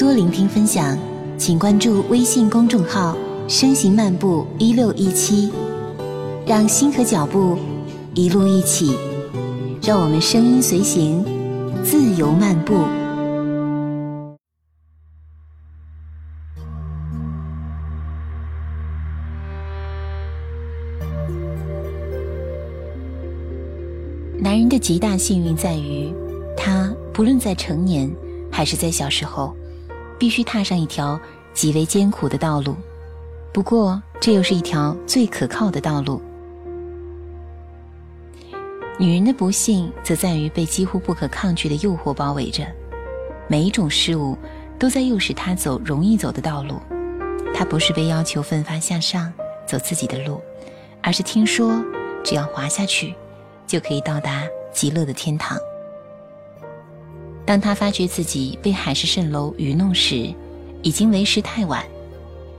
多聆听分享，请关注微信公众号“声行漫步一六一七”，让心和脚步一路一起，让我们声音随行，自由漫步。男人的极大幸运在于，他不论在成年还是在小时候，必须踏上一条极为艰苦的道路。不过，这又是一条最可靠的道路。女人的不幸则在于被几乎不可抗拒的诱惑包围着，每一种事物都在诱使她走容易走的道路。她不是被要求奋发向上走自己的路，而是听说只要滑下去。就可以到达极乐的天堂。当他发觉自己被海市蜃楼愚弄时，已经为时太晚。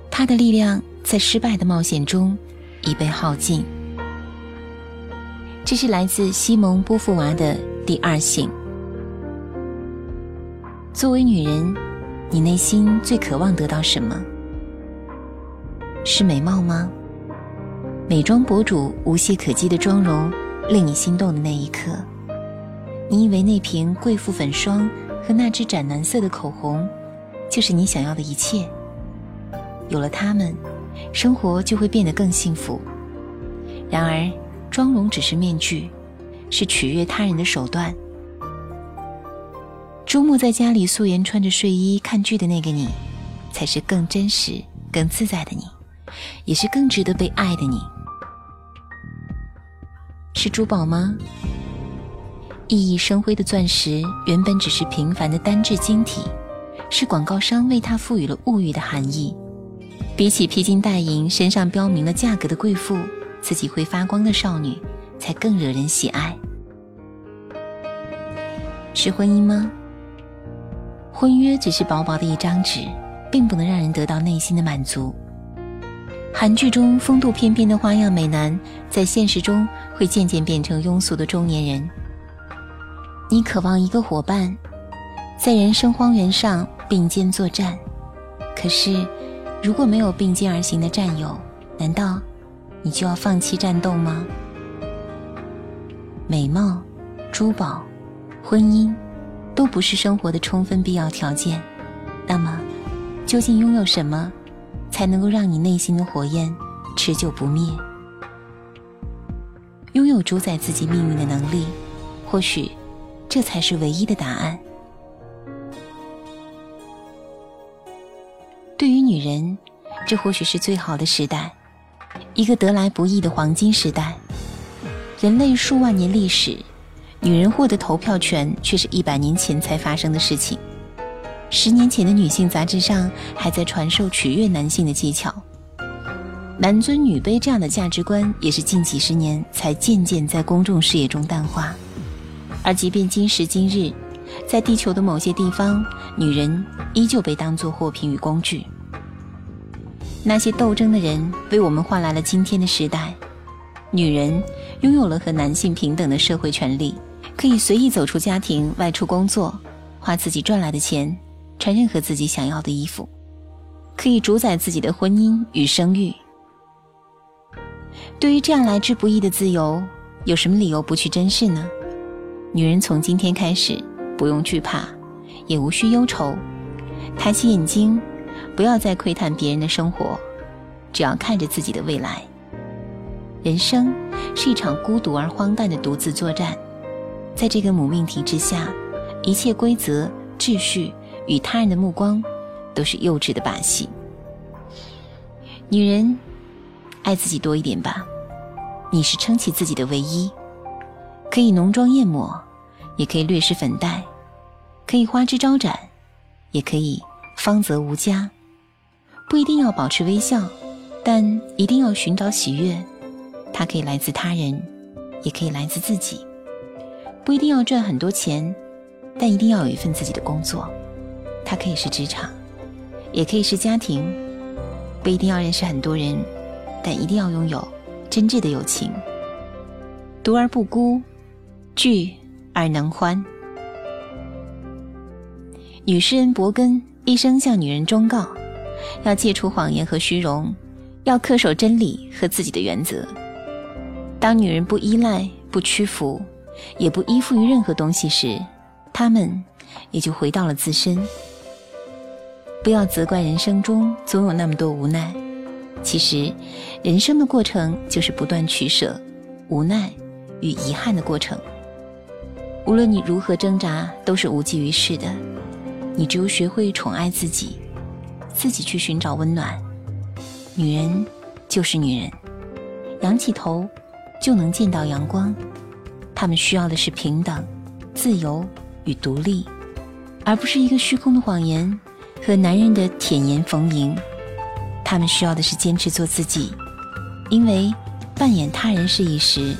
他的力量在失败的冒险中已被耗尽。这是来自西蒙·波伏娃的第二性。作为女人，你内心最渴望得到什么？是美貌吗？美妆博主无懈可击的妆容。令你心动的那一刻，你以为那瓶贵妇粉霜和那支斩蓝色的口红，就是你想要的一切。有了它们，生活就会变得更幸福。然而，妆容只是面具，是取悦他人的手段。周末在家里素颜穿着睡衣看剧的那个你，才是更真实、更自在的你，也是更值得被爱的你。是珠宝吗？熠熠生辉的钻石原本只是平凡的单质晶体，是广告商为它赋予了物欲的含义。比起披金戴银、身上标明了价格的贵妇，自己会发光的少女才更惹人喜爱。是婚姻吗？婚约只是薄薄的一张纸，并不能让人得到内心的满足。韩剧中风度翩翩的花样美男，在现实中会渐渐变成庸俗的中年人。你渴望一个伙伴，在人生荒原上并肩作战。可是，如果没有并肩而行的战友，难道你就要放弃战斗吗？美貌、珠宝、婚姻，都不是生活的充分必要条件。那么，究竟拥有什么？才能够让你内心的火焰持久不灭。拥有主宰自己命运的能力，或许这才是唯一的答案。对于女人，这或许是最好的时代，一个得来不易的黄金时代。人类数万年历史，女人获得投票权却是一百年前才发生的事情。十年前的女性杂志上还在传授取悦男性的技巧，男尊女卑这样的价值观也是近几十年才渐渐在公众视野中淡化。而即便今时今日，在地球的某些地方，女人依旧被当作货品与工具。那些斗争的人为我们换来了今天的时代，女人拥有了和男性平等的社会权利，可以随意走出家庭，外出工作，花自己赚来的钱。穿任何自己想要的衣服，可以主宰自己的婚姻与生育。对于这样来之不易的自由，有什么理由不去珍视呢？女人从今天开始，不用惧怕，也无需忧愁。抬起眼睛，不要再窥探别人的生活，只要看着自己的未来。人生是一场孤独而荒诞的独自作战，在这个母命题之下，一切规则秩序。与他人的目光，都是幼稚的把戏。女人，爱自己多一点吧。你是撑起自己的唯一，可以浓妆艳抹，也可以略施粉黛，可以花枝招展，也可以芳泽无加。不一定要保持微笑，但一定要寻找喜悦。它可以来自他人，也可以来自自己。不一定要赚很多钱，但一定要有一份自己的工作。它可以是职场，也可以是家庭，不一定要认识很多人，但一定要拥有真挚的友情。独而不孤，聚而能欢。女诗人伯根一生向女人忠告：要戒除谎言和虚荣，要恪守真理和自己的原则。当女人不依赖、不屈服，也不依附于任何东西时，她们也就回到了自身。不要责怪人生中总有那么多无奈，其实，人生的过程就是不断取舍、无奈与遗憾的过程。无论你如何挣扎，都是无济于事的。你只有学会宠爱自己，自己去寻找温暖。女人就是女人，仰起头就能见到阳光。她们需要的是平等、自由与独立，而不是一个虚空的谎言。和男人的甜言逢迎，他们需要的是坚持做自己，因为扮演他人是一时，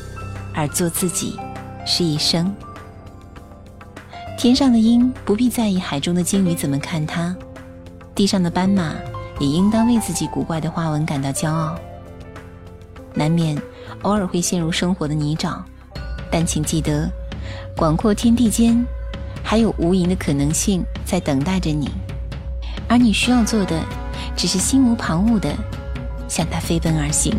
而做自己是一生。天上的鹰不必在意海中的鲸鱼怎么看它，地上的斑马也应当为自己古怪的花纹感到骄傲。难免偶尔会陷入生活的泥沼，但请记得，广阔天地间还有无垠的可能性在等待着你。而你需要做的，只是心无旁骛的向它飞奔而行。